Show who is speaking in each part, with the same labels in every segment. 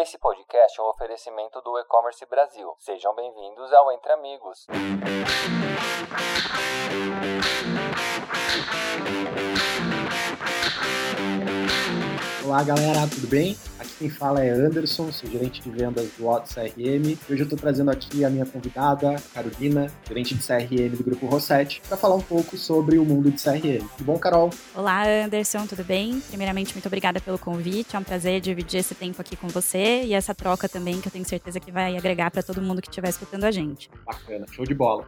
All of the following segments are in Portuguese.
Speaker 1: Esse podcast é um oferecimento do E-Commerce Brasil. Sejam bem-vindos ao Entre Amigos.
Speaker 2: Olá galera, tudo bem? Quem fala é Anderson, sou gerente de vendas do Otto CRM. Hoje eu estou trazendo aqui a minha convidada, Carolina, gerente de CRM do Grupo Rosset, para falar um pouco sobre o mundo de CRM. Tudo bom, Carol?
Speaker 3: Olá, Anderson, tudo bem? Primeiramente, muito obrigada pelo convite. É um prazer dividir esse tempo aqui com você e essa troca também, que eu tenho certeza que vai agregar para todo mundo que estiver escutando a gente.
Speaker 2: Bacana, show de bola.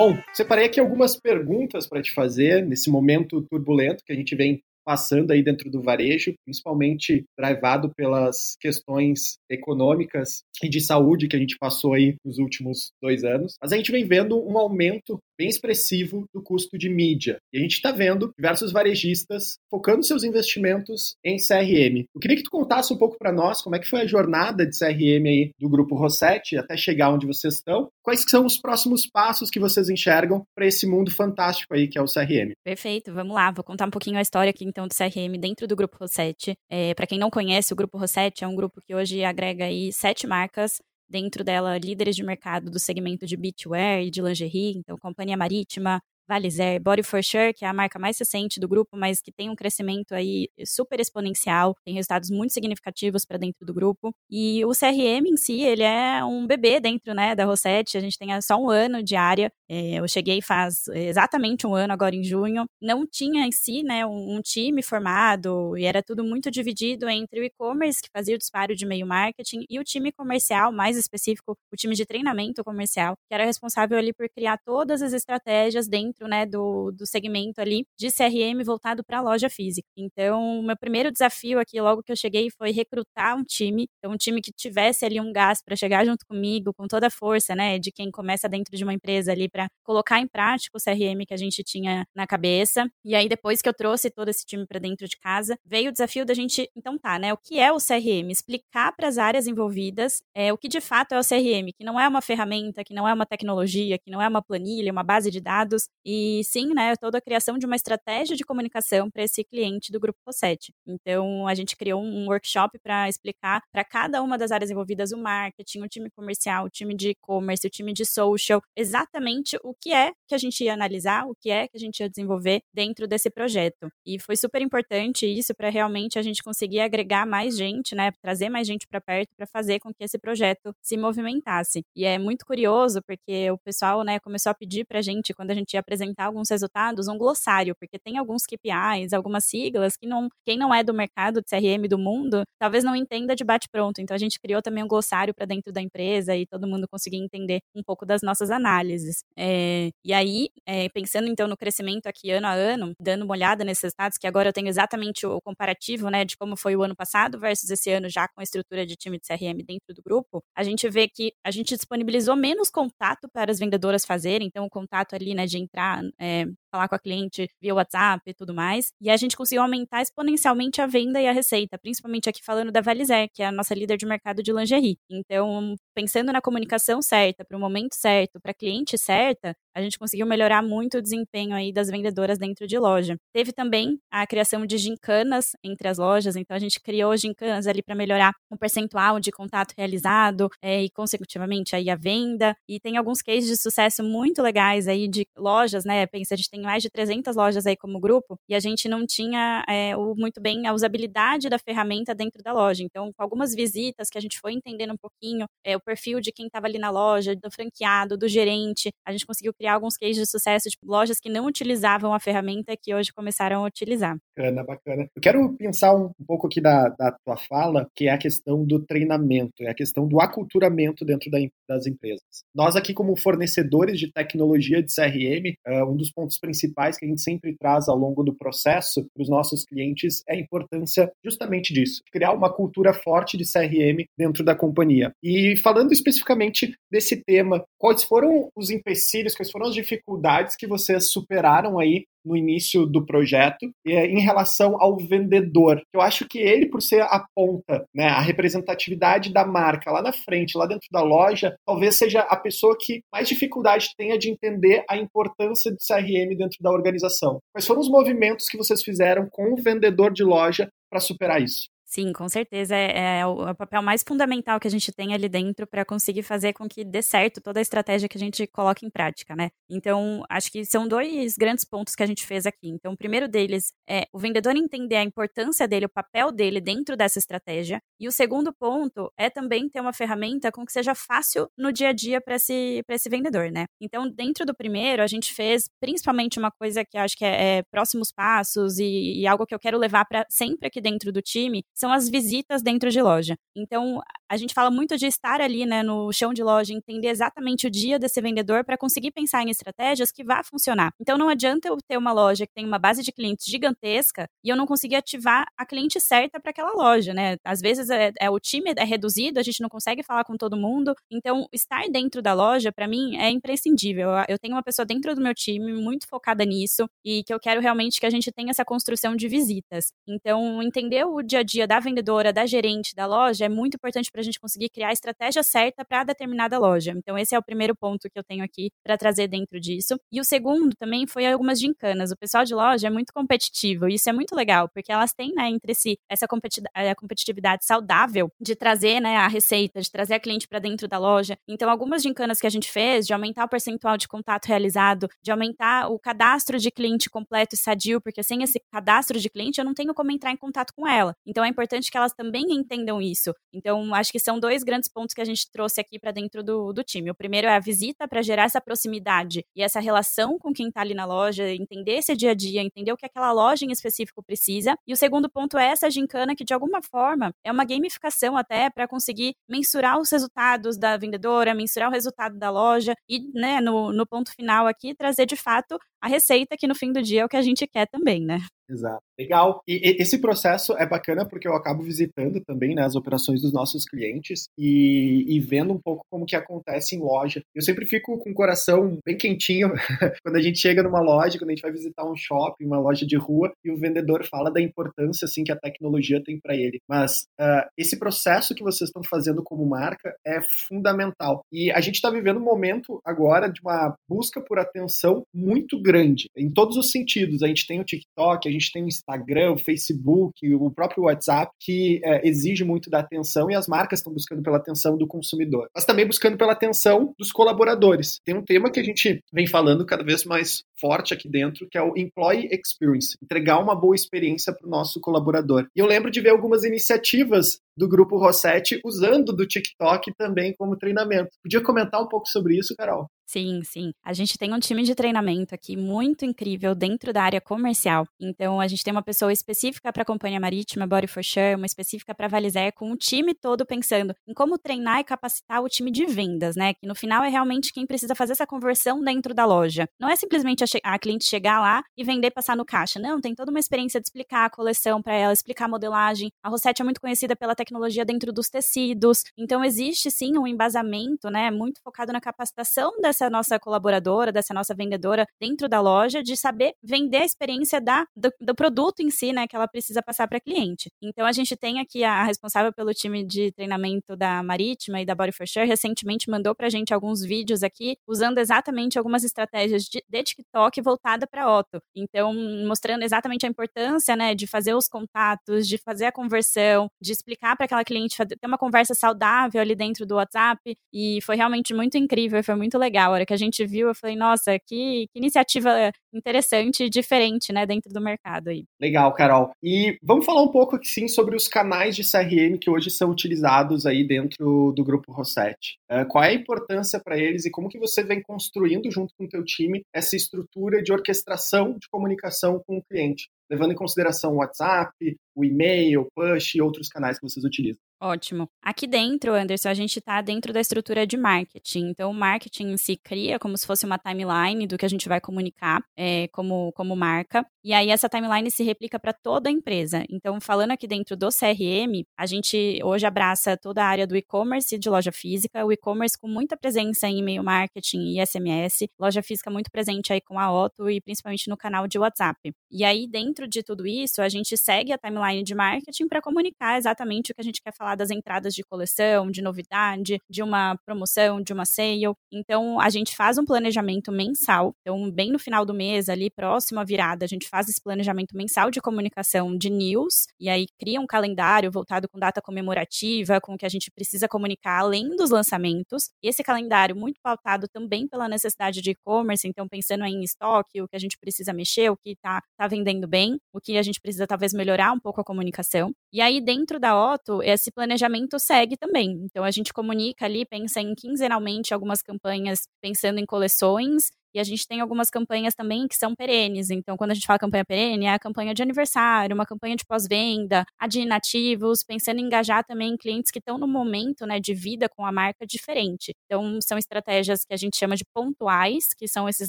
Speaker 2: Bom, separei aqui algumas perguntas para te fazer nesse momento turbulento que a gente vem passando aí dentro do varejo, principalmente drivado pelas questões econômicas e de saúde que a gente passou aí nos últimos dois anos. Mas a gente vem vendo um aumento bem expressivo do custo de mídia. E a gente está vendo diversos varejistas focando seus investimentos em CRM. Eu queria que tu contasse um pouco para nós como é que foi a jornada de CRM aí do Grupo Rosset até chegar onde vocês estão. Quais são os próximos passos que vocês enxergam para esse mundo fantástico aí que é o CRM?
Speaker 3: Perfeito, vamos lá. Vou contar um pouquinho a história aqui então do CRM dentro do Grupo Rosset. É, para quem não conhece, o Grupo Rosset é um grupo que hoje agrega aí sete marcas dentro dela líderes de mercado do segmento de beachwear e de lingerie, então Companhia Marítima, Valizer, Body for Sure, que é a marca mais recente do grupo, mas que tem um crescimento aí super exponencial, tem resultados muito significativos para dentro do grupo. E o CRM em si, ele é um bebê dentro, né, da Rosette. A gente tem só um ano de área. É, eu cheguei faz exatamente um ano, agora em junho. Não tinha em si, né, um, um time formado e era tudo muito dividido entre o e-commerce, que fazia o disparo de meio marketing, e o time comercial, mais específico, o time de treinamento comercial, que era responsável ali por criar todas as estratégias dentro dentro né, do, do segmento ali de CRM voltado para a loja física. Então, meu primeiro desafio aqui, logo que eu cheguei, foi recrutar um time, então, um time que tivesse ali um gás para chegar junto comigo, com toda a força, né, de quem começa dentro de uma empresa ali para colocar em prática o CRM que a gente tinha na cabeça. E aí, depois que eu trouxe todo esse time para dentro de casa, veio o desafio da gente, então tá, né, o que é o CRM? Explicar para as áreas envolvidas é, o que de fato é o CRM, que não é uma ferramenta, que não é uma tecnologia, que não é uma planilha, uma base de dados, e sim, né, toda a criação de uma estratégia de comunicação para esse cliente do Grupo Rosset. Então, a gente criou um workshop para explicar para cada uma das áreas envolvidas o marketing, o time comercial, o time de e-commerce, o time de social, exatamente o que é que a gente ia analisar, o que é que a gente ia desenvolver dentro desse projeto. E foi super importante isso para realmente a gente conseguir agregar mais gente, né, trazer mais gente para perto para fazer com que esse projeto se movimentasse. E é muito curioso porque o pessoal, né, começou a pedir para a gente quando a gente ia apresentar alguns resultados, um glossário, porque tem alguns KPIs, algumas siglas que não, quem não é do mercado de CRM do mundo, talvez não entenda de bate-pronto. Então a gente criou também um glossário para dentro da empresa e todo mundo conseguir entender um pouco das nossas análises. É, e aí, é, pensando então no crescimento aqui ano a ano, dando uma olhada nesses resultados, que agora eu tenho exatamente o comparativo, né, de como foi o ano passado versus esse ano já com a estrutura de time de CRM dentro do grupo, a gente vê que a gente disponibilizou menos contato para as vendedoras fazerem, então o contato ali, né, de entrar é, falar com a cliente via WhatsApp e tudo mais. E a gente conseguiu aumentar exponencialmente a venda e a receita, principalmente aqui falando da Valizer, que é a nossa líder de mercado de lingerie. Então, pensando na comunicação certa, para o momento certo, para a cliente certa, a gente conseguiu melhorar muito o desempenho aí das vendedoras dentro de loja. Teve também a criação de gincanas entre as lojas, então a gente criou gincanas ali para melhorar o percentual de contato realizado é, e consecutivamente aí a venda. E tem alguns cases de sucesso muito legais aí de lojas, né? Pensa, a gente tem mais de 300 lojas aí como grupo, e a gente não tinha é, o, muito bem a usabilidade da ferramenta dentro da loja. Então, com algumas visitas que a gente foi entendendo um pouquinho, é, o perfil de quem estava ali na loja, do franqueado, do gerente, a gente conseguiu criar alguns cases de sucesso, tipo, lojas que não utilizavam a ferramenta que hoje começaram a utilizar.
Speaker 2: Bacana, bacana. Eu quero pensar um, um pouco aqui da, da tua fala, que é a questão do treinamento, é a questão do aculturamento dentro da, das empresas. Nós aqui, como fornecedores de tecnologia de CRM, uh, um dos pontos principais que a gente sempre traz ao longo do processo para os nossos clientes é a importância justamente disso, criar uma cultura forte de CRM dentro da companhia. E falando especificamente desse tema, quais foram os empecilhos, quais foram as dificuldades que vocês superaram aí no início do projeto, é, em relação ao vendedor. Eu acho que ele, por ser a ponta, né, a representatividade da marca lá na frente, lá dentro da loja, talvez seja a pessoa que mais dificuldade tenha de entender a importância do CRM dentro da organização. Quais foram os movimentos que vocês fizeram com o vendedor de loja para superar isso?
Speaker 3: Sim, com certeza é, é, o, é, o, papel mais fundamental que a gente tem ali dentro para conseguir fazer com que dê certo toda a estratégia que a gente coloca em prática, né? Então, acho que são dois grandes pontos que a gente fez aqui. Então, o primeiro deles é o vendedor entender a importância dele, o papel dele dentro dessa estratégia. E o segundo ponto é também ter uma ferramenta com que seja fácil no dia a dia para esse, esse vendedor, né? Então, dentro do primeiro, a gente fez principalmente uma coisa que acho que é, é próximos passos e, e algo que eu quero levar para sempre aqui dentro do time são as visitas dentro de loja. Então, a gente fala muito de estar ali, né, no chão de loja, entender exatamente o dia desse vendedor para conseguir pensar em estratégias que vá funcionar. Então, não adianta eu ter uma loja que tem uma base de clientes gigantesca e eu não conseguir ativar a cliente certa para aquela loja, né? Às vezes é, é, o time é reduzido, a gente não consegue falar com todo mundo. Então, estar dentro da loja, para mim, é imprescindível. Eu, eu tenho uma pessoa dentro do meu time muito focada nisso e que eu quero realmente que a gente tenha essa construção de visitas. Então, entender o dia a dia da vendedora, da gerente da loja, é muito importante para a gente conseguir criar a estratégia certa para determinada loja. Então, esse é o primeiro ponto que eu tenho aqui para trazer dentro disso. E o segundo também foi algumas gincanas. O pessoal de loja é muito competitivo, e isso é muito legal, porque elas têm, né, entre si essa eh, competitividade saudável de trazer, né, a receita, de trazer a cliente para dentro da loja. Então, algumas gincanas que a gente fez, de aumentar o percentual de contato realizado, de aumentar o cadastro de cliente completo e sadio, porque sem esse cadastro de cliente eu não tenho como entrar em contato com ela. Então, é importante que elas também entendam isso. Então, acho que são dois grandes pontos que a gente trouxe aqui para dentro do, do time. O primeiro é a visita para gerar essa proximidade e essa relação com quem está ali na loja, entender esse dia a dia, entender o que aquela loja em específico precisa. E o segundo ponto é essa gincana que, de alguma forma, é uma gamificação até para conseguir mensurar os resultados da vendedora, mensurar o resultado da loja e, né, no, no ponto final aqui, trazer de fato a receita que no fim do dia é o que a gente quer também, né?
Speaker 2: Exato. Legal. E, e, esse processo é bacana porque eu acabo visitando também né, as operações dos nossos clientes e, e, vendo um pouco como que acontece em loja. Eu sempre fico com o coração bem quentinho quando a gente chega numa loja, quando a gente vai visitar um shopping, uma loja de rua e o vendedor fala da importância assim que a tecnologia tem para ele. Mas uh, esse processo que vocês estão fazendo como marca é fundamental. E a gente está vivendo um momento agora de uma busca por atenção muito grande em todos os sentidos. A gente tem o TikTok, a gente tem o Instagram, o Facebook, o próprio WhatsApp, que é, exige muito da atenção e as marcas estão buscando pela atenção do consumidor, mas também buscando pela atenção dos colaboradores. Tem um tema que a gente vem falando cada vez mais forte aqui dentro, que é o Employee Experience, entregar uma boa experiência para o nosso colaborador. E eu lembro de ver algumas iniciativas do grupo Rossetti usando do TikTok também como treinamento. Podia comentar um pouco sobre isso, Carol?
Speaker 3: Sim, sim. A gente tem um time de treinamento aqui muito incrível dentro da área comercial. Então, a gente tem uma pessoa específica para a Companhia Marítima, Body for Sure, uma específica para Valizer, com o time todo pensando em como treinar e capacitar o time de vendas, né? Que no final é realmente quem precisa fazer essa conversão dentro da loja. Não é simplesmente a, a cliente chegar lá e vender passar no caixa. Não, tem toda uma experiência de explicar a coleção para ela, explicar a modelagem. A Rossetti é muito conhecida pela tecnologia dentro dos tecidos. Então, existe sim um embasamento, né? Muito focado na capacitação dessa dessa nossa colaboradora, dessa nossa vendedora dentro da loja, de saber vender a experiência da, do, do produto em si, né, que ela precisa passar para cliente. Então a gente tem aqui a, responsável pelo time de treinamento da Marítima e da Body for Sure, recentemente mandou para a gente alguns vídeos aqui, usando exatamente algumas estratégias de, de TikTok voltada para Otto. Então, mostrando exatamente a importância, né, de fazer os contatos, de fazer a conversão, de explicar para aquela cliente, ter uma conversa saudável ali dentro do WhatsApp, e foi realmente muito incrível, foi muito legal hora que a gente viu, eu falei, nossa, que, que iniciativa interessante e diferente, né, dentro do mercado aí.
Speaker 2: Legal, Carol. E vamos falar um pouco aqui, sim, sobre os canais de CRM que hoje são utilizados aí dentro do Grupo Rossetti. Uh, qual é a importância para eles e como que você vem construindo junto com o teu time essa estrutura de orquestração de comunicação com o cliente? levando em consideração o WhatsApp, o e-mail, push e outros canais que vocês utilizam.
Speaker 3: Ótimo. Aqui dentro, Anderson, a gente está dentro da estrutura de marketing. Então, o marketing si cria como se fosse uma timeline do que a gente vai comunicar é, como, como marca. E aí, essa timeline se replica para toda a empresa. Então, falando aqui dentro do CRM, a gente hoje abraça toda a área do e-commerce e de loja física. O e-commerce com muita presença em e-mail marketing e SMS. Loja física muito presente aí com a Otto e principalmente no canal de WhatsApp. E aí, dentro de tudo isso, a gente segue a timeline de marketing para comunicar exatamente o que a gente quer falar das entradas de coleção, de novidade, de uma promoção, de uma sale. Então, a gente faz um planejamento mensal. Então, bem no final do mês, ali próximo à virada, a gente faz esse planejamento mensal de comunicação de news e aí cria um calendário voltado com data comemorativa, com o que a gente precisa comunicar além dos lançamentos. Esse calendário muito pautado também pela necessidade de e-commerce, então pensando em estoque, o que a gente precisa mexer, o que está tá vendendo bem, o que a gente precisa talvez melhorar um pouco a comunicação. E aí, dentro da Otto, esse planejamento segue também. Então, a gente comunica ali, pensa em quinzenalmente algumas campanhas pensando em coleções e a gente tem algumas campanhas também que são perenes. Então, quando a gente fala campanha perene, é a campanha de aniversário, uma campanha de pós-venda, a de inativos, pensando em engajar também clientes que estão no momento né, de vida com a marca diferente. Então, são estratégias que a gente chama de pontuais, que são esses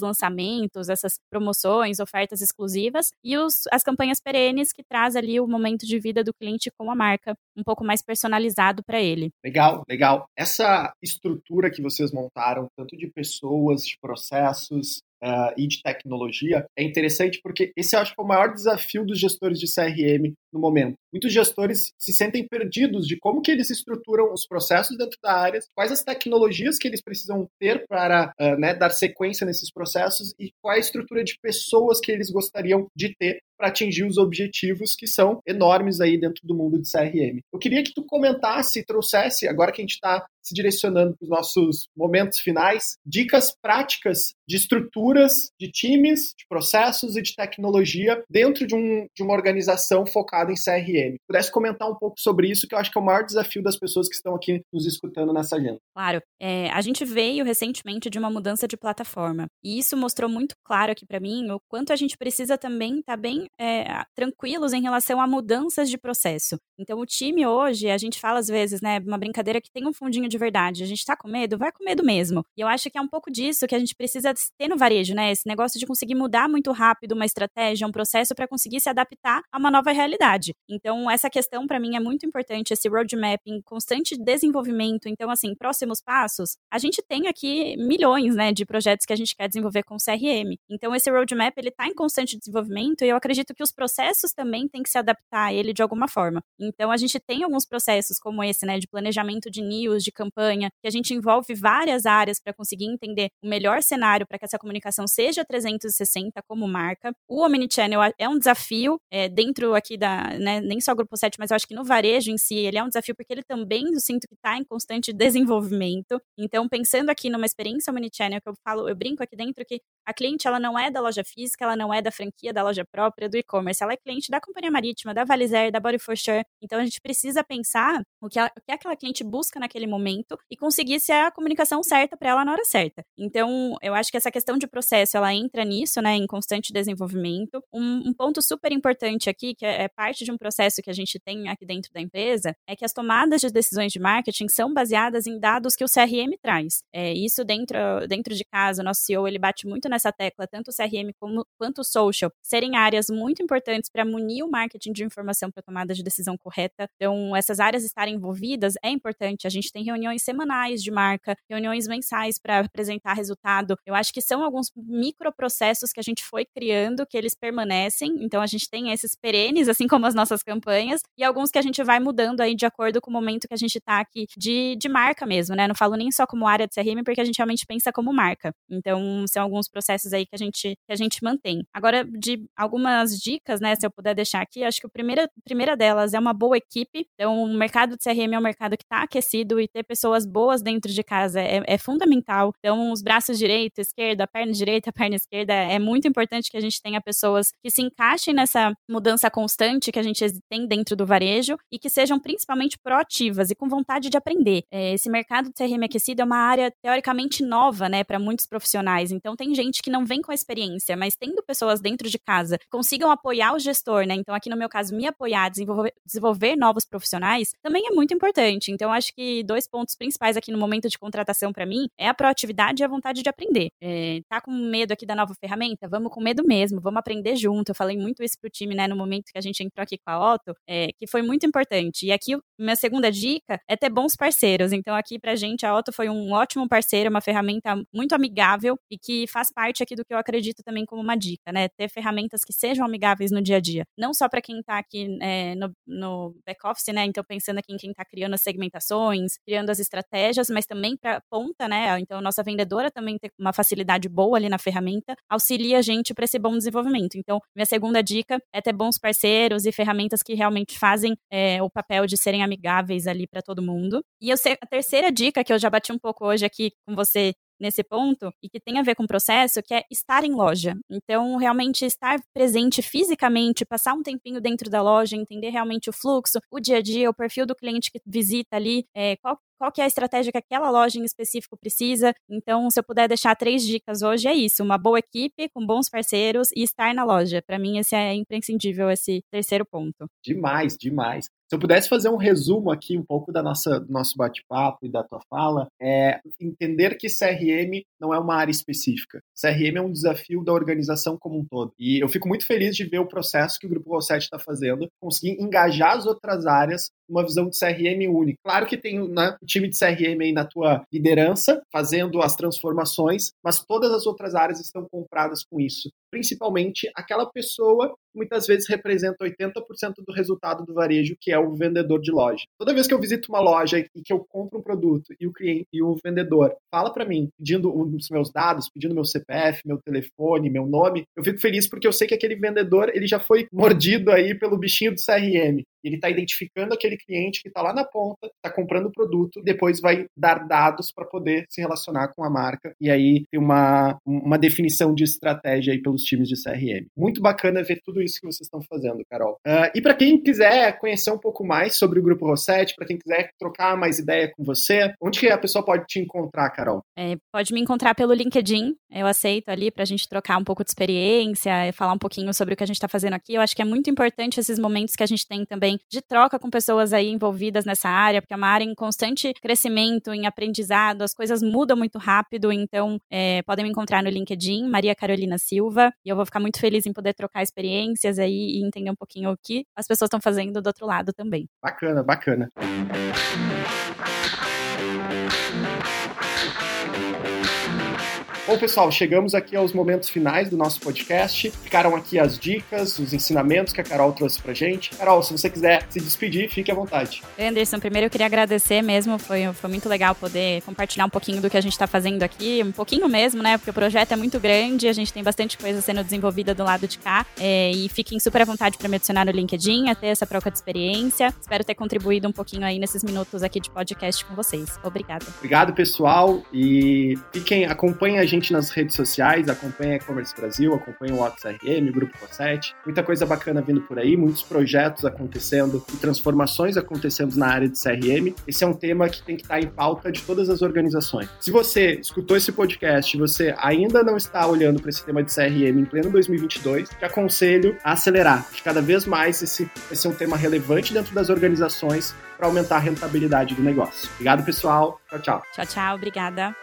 Speaker 3: lançamentos, essas promoções, ofertas exclusivas, e os, as campanhas perenes, que traz ali o momento de vida do cliente com a marca um pouco mais personalizado para ele.
Speaker 2: Legal, legal. Essa estrutura que vocês montaram, tanto de pessoas, de processos, uh, e de tecnologia é interessante porque esse acho que é o maior desafio dos gestores de CRM no momento. Muitos gestores se sentem perdidos de como que eles estruturam os processos dentro da área, quais as tecnologias que eles precisam ter para uh, né, dar sequência nesses processos e qual a estrutura de pessoas que eles gostariam de ter para atingir os objetivos que são enormes aí dentro do mundo de CRM. Eu queria que tu comentasse e trouxesse, agora que a gente está se direcionando para os nossos momentos finais, dicas práticas de estruturas de times, de processos e de tecnologia dentro de, um, de uma organização focada em CRM. Pudesse comentar um pouco sobre isso, que eu acho que é o maior desafio das pessoas que estão aqui nos escutando nessa agenda.
Speaker 3: Claro. É, a gente veio recentemente de uma mudança de plataforma. E isso mostrou muito claro aqui para mim o quanto a gente precisa também estar tá bem é, tranquilos em relação a mudanças de processo. Então, o time hoje, a gente fala às vezes, né, uma brincadeira que tem um fundinho de verdade. A gente tá com medo? Vai com medo mesmo. E eu acho que é um pouco disso que a gente precisa ter no varejo, né? Esse negócio de conseguir mudar muito rápido uma estratégia, um processo para conseguir se adaptar a uma nova realidade. Então, essa questão para mim é muito importante, esse roadmap em constante desenvolvimento. Então, assim, próximos passos, a gente tem aqui milhões, né, de projetos que a gente quer desenvolver com CRM. Então, esse roadmap, ele tá em constante desenvolvimento e eu acredito que os processos também têm que se adaptar a ele de alguma forma. Então, a gente tem alguns processos como esse, né, de planejamento de news, de campanha, que a gente envolve várias áreas para conseguir entender o melhor cenário para que essa comunicação seja 360 como marca. O Omnichannel é um desafio é, dentro aqui da, né, nem só Grupo 7, mas eu acho que no varejo em si, ele é um desafio porque ele também, eu sinto que está em constante desenvolvimento. Então, pensando aqui numa experiência Omnichannel, que eu falo, eu brinco aqui dentro que a cliente, ela não é da loja física, ela não é da franquia da loja própria, do e-commerce, ela é cliente da companhia marítima, da Valizer, da Body for Sure. Então, a gente precisa pensar o que, o que aquela cliente busca naquele momento e conseguir ser a comunicação certa para ela na hora certa. Então, eu acho que essa questão de processo, ela entra nisso, né, em constante desenvolvimento. Um, um ponto super importante aqui, que é, é parte de um processo que a gente tem aqui dentro da empresa, é que as tomadas de decisões de marketing são baseadas em dados que o CRM traz. É, isso dentro, dentro de casa, o nosso CEO, ele bate muito nessa tecla, tanto o CRM como, quanto o social, serem áreas muito importantes para munir o marketing de informação para tomada de decisão correta. Então, essas áreas estarem envolvidas é importante. A gente tem reuniões semanais de marca, reuniões mensais para apresentar resultado. Eu acho que são alguns microprocessos que a gente foi criando que eles permanecem. Então, a gente tem esses perenes, assim como as nossas campanhas, e alguns que a gente vai mudando aí de acordo com o momento que a gente está aqui de, de marca mesmo, né? Não falo nem só como área de CRM, porque a gente realmente pensa como marca. Então, são alguns processos aí que a gente, que a gente mantém. Agora, de algumas dicas, né, se eu puder deixar aqui, acho que a primeira, primeira delas é uma boa equipe. Então, o mercado de CRM é um mercado que está aquecido e ter pessoas boas dentro de casa é, é, fundamental. Então, os braços direito, esquerda, a perna direita, a perna esquerda, é muito importante que a gente tenha pessoas que se encaixem nessa mudança constante que a gente tem dentro do varejo e que sejam principalmente proativas e com vontade de aprender. É, esse mercado de CRM aquecido é uma área teoricamente nova, né, para muitos profissionais. Então tem gente que não vem com a experiência, mas tendo pessoas dentro de casa que consigam apoiar o gestor, né? Então aqui no meu caso me apoiar, desenvolver, desenvolver novos profissionais, também é muito importante. Então acho que dois pontos principais aqui no momento de contratação para mim é a proatividade e a vontade de aprender. É, tá com medo aqui da nova ferramenta? Vamos com medo mesmo, vamos aprender junto. Eu falei muito isso pro time, né, no momento que a gente entrou aqui com a Otto, é, que foi muito importante. E aqui, minha segunda dica é ter bons parceiros. Então, aqui pra gente, a Otto foi um ótimo parceiro, uma ferramenta muito amigável e que faz parte aqui do que eu acredito também como uma dica, né? Ter ferramentas que sejam amigáveis no dia a dia. Não só para quem tá aqui é, no, no back-office, né? Então, pensando aqui em quem tá criando as segmentações, criando as estratégias, mas também para ponta, né? Então, nossa vendedora também tem uma facilidade boa ali na ferramenta, auxilia a gente para esse bom desenvolvimento. Então, minha segunda dica é ter bons parceiros e ferramentas que realmente fazem é, o papel de serem amigáveis ali para todo mundo. E sei, a terceira dica que eu já bati um pouco hoje aqui com você nesse ponto e que tem a ver com o processo, que é estar em loja. Então, realmente estar presente fisicamente, passar um tempinho dentro da loja, entender realmente o fluxo, o dia a dia, o perfil do cliente que visita ali, é, qual qual que é a estratégia que aquela loja em específico precisa. Então, se eu puder deixar três dicas hoje, é isso: uma boa equipe, com bons parceiros e estar na loja. Para mim, esse é imprescindível, esse terceiro ponto.
Speaker 2: Demais, demais. Se eu pudesse fazer um resumo aqui um pouco da nossa, do nosso bate-papo e da tua fala, é entender que CRM não é uma área específica. CRM é um desafio da organização como um todo. E eu fico muito feliz de ver o processo que o Grupo Rosset está fazendo, conseguir engajar as outras áreas uma visão de CRM única. Claro que tem né, o time de CRM aí na tua liderança, fazendo as transformações, mas todas as outras áreas estão compradas com isso. Principalmente aquela pessoa muitas vezes representa 80% do resultado do varejo, que é o vendedor de loja. Toda vez que eu visito uma loja e que eu compro um produto e o cliente e o vendedor fala para mim, pedindo os meus dados, pedindo meu CPF, meu telefone, meu nome, eu fico feliz porque eu sei que aquele vendedor ele já foi mordido aí pelo bichinho do CRM. Ele está identificando aquele cliente que está lá na ponta, está comprando o produto, depois vai dar dados para poder se relacionar com a marca e aí ter uma, uma definição de estratégia aí pelos times de CRM. Muito bacana ver tudo isso que vocês estão fazendo, Carol. Uh, e para quem quiser conhecer um pouco mais sobre o Grupo Rosset, para quem quiser trocar mais ideia com você, onde que a pessoa pode te encontrar, Carol?
Speaker 3: É, pode me encontrar pelo LinkedIn, eu aceito ali para a gente trocar um pouco de experiência, falar um pouquinho sobre o que a gente está fazendo aqui. Eu acho que é muito importante esses momentos que a gente tem também de troca com pessoas aí envolvidas nessa área, porque é uma área em constante crescimento, em aprendizado, as coisas mudam muito rápido, então é, podem me encontrar no LinkedIn, Maria Carolina Silva, e eu vou ficar muito feliz em poder trocar experiências aí e entender um pouquinho o que as pessoas estão fazendo do outro lado também.
Speaker 2: Bacana, bacana. Bom, pessoal, chegamos aqui aos momentos finais do nosso podcast. Ficaram aqui as dicas, os ensinamentos que a Carol trouxe pra gente. Carol, se você quiser se despedir, fique à vontade.
Speaker 3: Anderson, primeiro eu queria agradecer mesmo, foi, foi muito legal poder compartilhar um pouquinho do que a gente está fazendo aqui, um pouquinho mesmo, né? Porque o projeto é muito grande, a gente tem bastante coisa sendo desenvolvida do lado de cá. É, e fiquem super à vontade para me adicionar no LinkedIn, a ter essa troca de experiência. Espero ter contribuído um pouquinho aí nesses minutos aqui de podcast com vocês. Obrigada.
Speaker 2: Obrigado, pessoal. E fiquem, acompanhem a gente nas redes sociais, acompanha E-Commerce Brasil, acompanha o WhatsApp o Grupo Cosset. Muita coisa bacana vindo por aí, muitos projetos acontecendo e transformações acontecendo na área de CRM. Esse é um tema que tem que estar em pauta de todas as organizações. Se você escutou esse podcast e você ainda não está olhando para esse tema de CRM em pleno 2022, te aconselho a acelerar. De cada vez mais esse, esse é um tema relevante dentro das organizações para aumentar a rentabilidade do negócio. Obrigado, pessoal. Tchau, tchau.
Speaker 3: Tchau, tchau. Obrigada.